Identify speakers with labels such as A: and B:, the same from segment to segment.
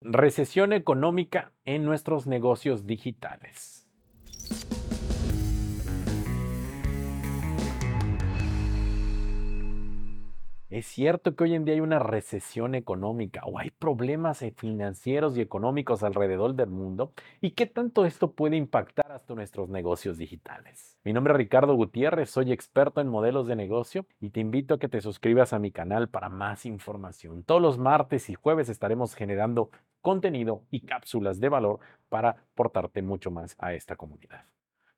A: Recesión económica en nuestros negocios digitales. Es cierto que hoy en día hay una recesión económica o hay problemas eh, financieros y económicos alrededor del mundo y qué tanto esto puede impactar hasta nuestros negocios digitales. Mi nombre es Ricardo Gutiérrez, soy experto en modelos de negocio y te invito a que te suscribas a mi canal para más información. Todos los martes y jueves estaremos generando contenido y cápsulas de valor para aportarte mucho más a esta comunidad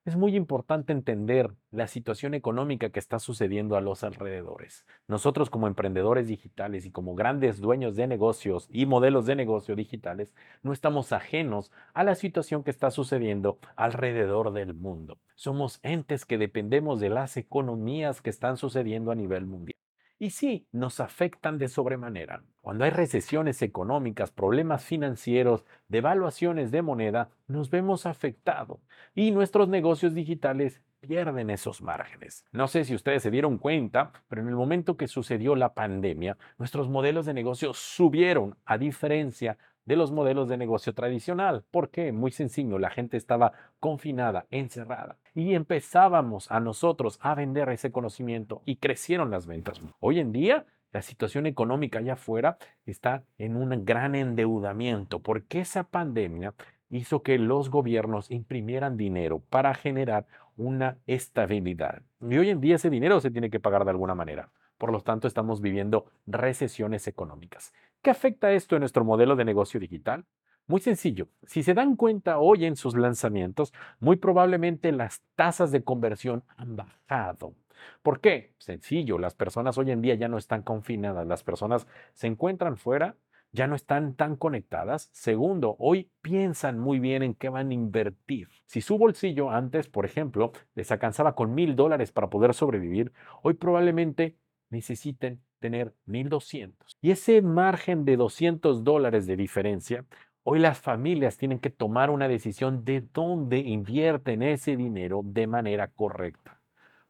A: es muy importante entender la situación económica que está sucediendo a los alrededores. Nosotros como emprendedores digitales y como grandes dueños de negocios y modelos de negocio digitales, no estamos ajenos a la situación que está sucediendo alrededor del mundo. Somos entes que dependemos de las economías que están sucediendo a nivel mundial. Y sí, nos afectan de sobremanera. Cuando hay recesiones económicas, problemas financieros, devaluaciones de moneda, nos vemos afectados y nuestros negocios digitales pierden esos márgenes. No sé si ustedes se dieron cuenta, pero en el momento que sucedió la pandemia, nuestros modelos de negocio subieron a diferencia de los modelos de negocio tradicional. ¿Por qué? Muy sencillo, la gente estaba confinada, encerrada y empezábamos a nosotros a vender ese conocimiento y crecieron las ventas. Hoy en día la situación económica allá afuera está en un gran endeudamiento porque esa pandemia hizo que los gobiernos imprimieran dinero para generar una estabilidad. Y hoy en día ese dinero se tiene que pagar de alguna manera. Por lo tanto, estamos viviendo recesiones económicas. ¿Qué afecta esto en nuestro modelo de negocio digital? Muy sencillo, si se dan cuenta hoy en sus lanzamientos, muy probablemente las tasas de conversión han bajado. ¿Por qué? Sencillo, las personas hoy en día ya no están confinadas, las personas se encuentran fuera, ya no están tan conectadas. Segundo, hoy piensan muy bien en qué van a invertir. Si su bolsillo antes, por ejemplo, les alcanzaba con mil dólares para poder sobrevivir, hoy probablemente necesiten tener 1.200. Y ese margen de 200 dólares de diferencia, hoy las familias tienen que tomar una decisión de dónde invierten ese dinero de manera correcta.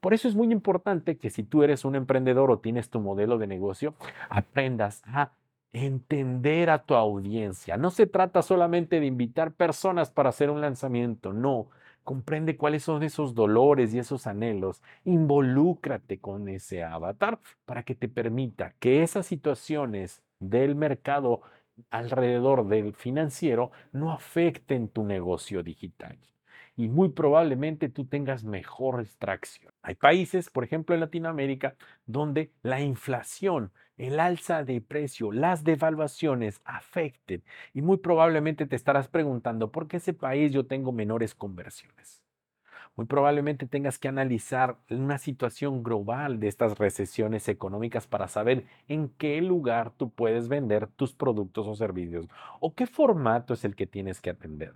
A: Por eso es muy importante que si tú eres un emprendedor o tienes tu modelo de negocio, aprendas a entender a tu audiencia. No se trata solamente de invitar personas para hacer un lanzamiento, no. Comprende cuáles son esos dolores y esos anhelos. Involúcrate con ese avatar para que te permita que esas situaciones del mercado alrededor del financiero no afecten tu negocio digital. Y muy probablemente tú tengas mejor extracción. Hay países, por ejemplo en Latinoamérica, donde la inflación el alza de precio, las devaluaciones afecten y muy probablemente te estarás preguntando por qué ese país yo tengo menores conversiones. Muy probablemente tengas que analizar una situación global de estas recesiones económicas para saber en qué lugar tú puedes vender tus productos o servicios o qué formato es el que tienes que atender.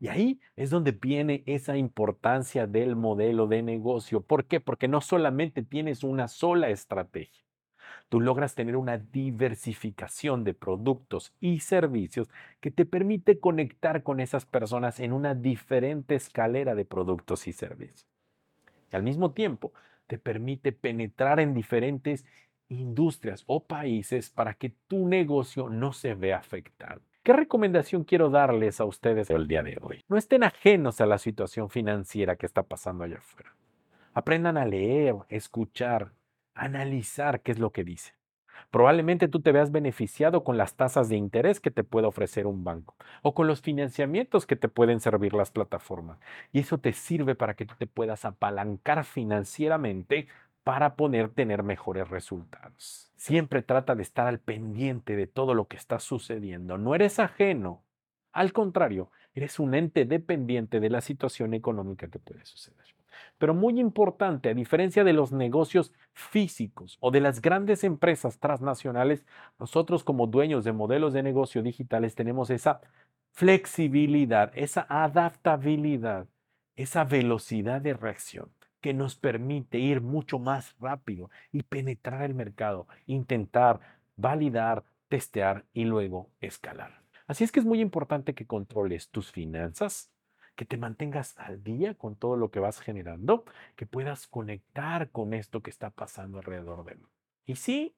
A: Y ahí es donde viene esa importancia del modelo de negocio. ¿Por qué? Porque no solamente tienes una sola estrategia tú logras tener una diversificación de productos y servicios que te permite conectar con esas personas en una diferente escalera de productos y servicios. Y al mismo tiempo, te permite penetrar en diferentes industrias o países para que tu negocio no se vea afectado. ¿Qué recomendación quiero darles a ustedes el día de hoy? No estén ajenos a la situación financiera que está pasando allá afuera. Aprendan a leer, escuchar, analizar qué es lo que dice. Probablemente tú te veas beneficiado con las tasas de interés que te puede ofrecer un banco o con los financiamientos que te pueden servir las plataformas. Y eso te sirve para que tú te puedas apalancar financieramente para poder tener mejores resultados. Siempre trata de estar al pendiente de todo lo que está sucediendo. No eres ajeno. Al contrario, eres un ente dependiente de la situación económica que puede suceder. Pero muy importante, a diferencia de los negocios físicos o de las grandes empresas transnacionales, nosotros como dueños de modelos de negocio digitales tenemos esa flexibilidad, esa adaptabilidad, esa velocidad de reacción que nos permite ir mucho más rápido y penetrar el mercado, intentar validar, testear y luego escalar. Así es que es muy importante que controles tus finanzas, que te mantengas al día con todo lo que vas generando, que puedas conectar con esto que está pasando alrededor de mí. Y sí,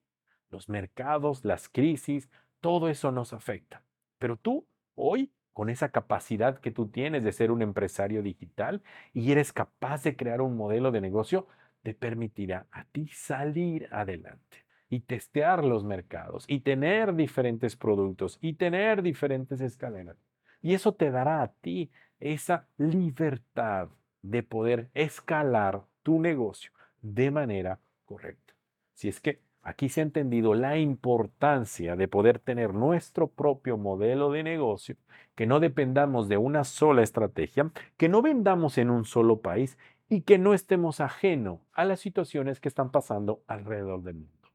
A: los mercados, las crisis, todo eso nos afecta. Pero tú hoy, con esa capacidad que tú tienes de ser un empresario digital y eres capaz de crear un modelo de negocio, te permitirá a ti salir adelante y testear los mercados y tener diferentes productos y tener diferentes escaleras. Y eso te dará a ti esa libertad de poder escalar tu negocio de manera correcta. Si es que aquí se ha entendido la importancia de poder tener nuestro propio modelo de negocio, que no dependamos de una sola estrategia, que no vendamos en un solo país y que no estemos ajeno a las situaciones que están pasando alrededor del mundo.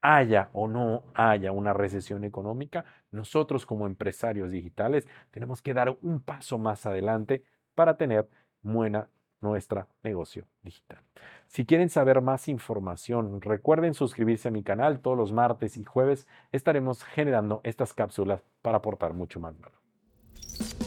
A: Haya o no haya una recesión económica, nosotros como empresarios digitales tenemos que dar un paso más adelante para tener buena nuestra negocio digital. Si quieren saber más información, recuerden suscribirse a mi canal. Todos los martes y jueves estaremos generando estas cápsulas para aportar mucho más valor.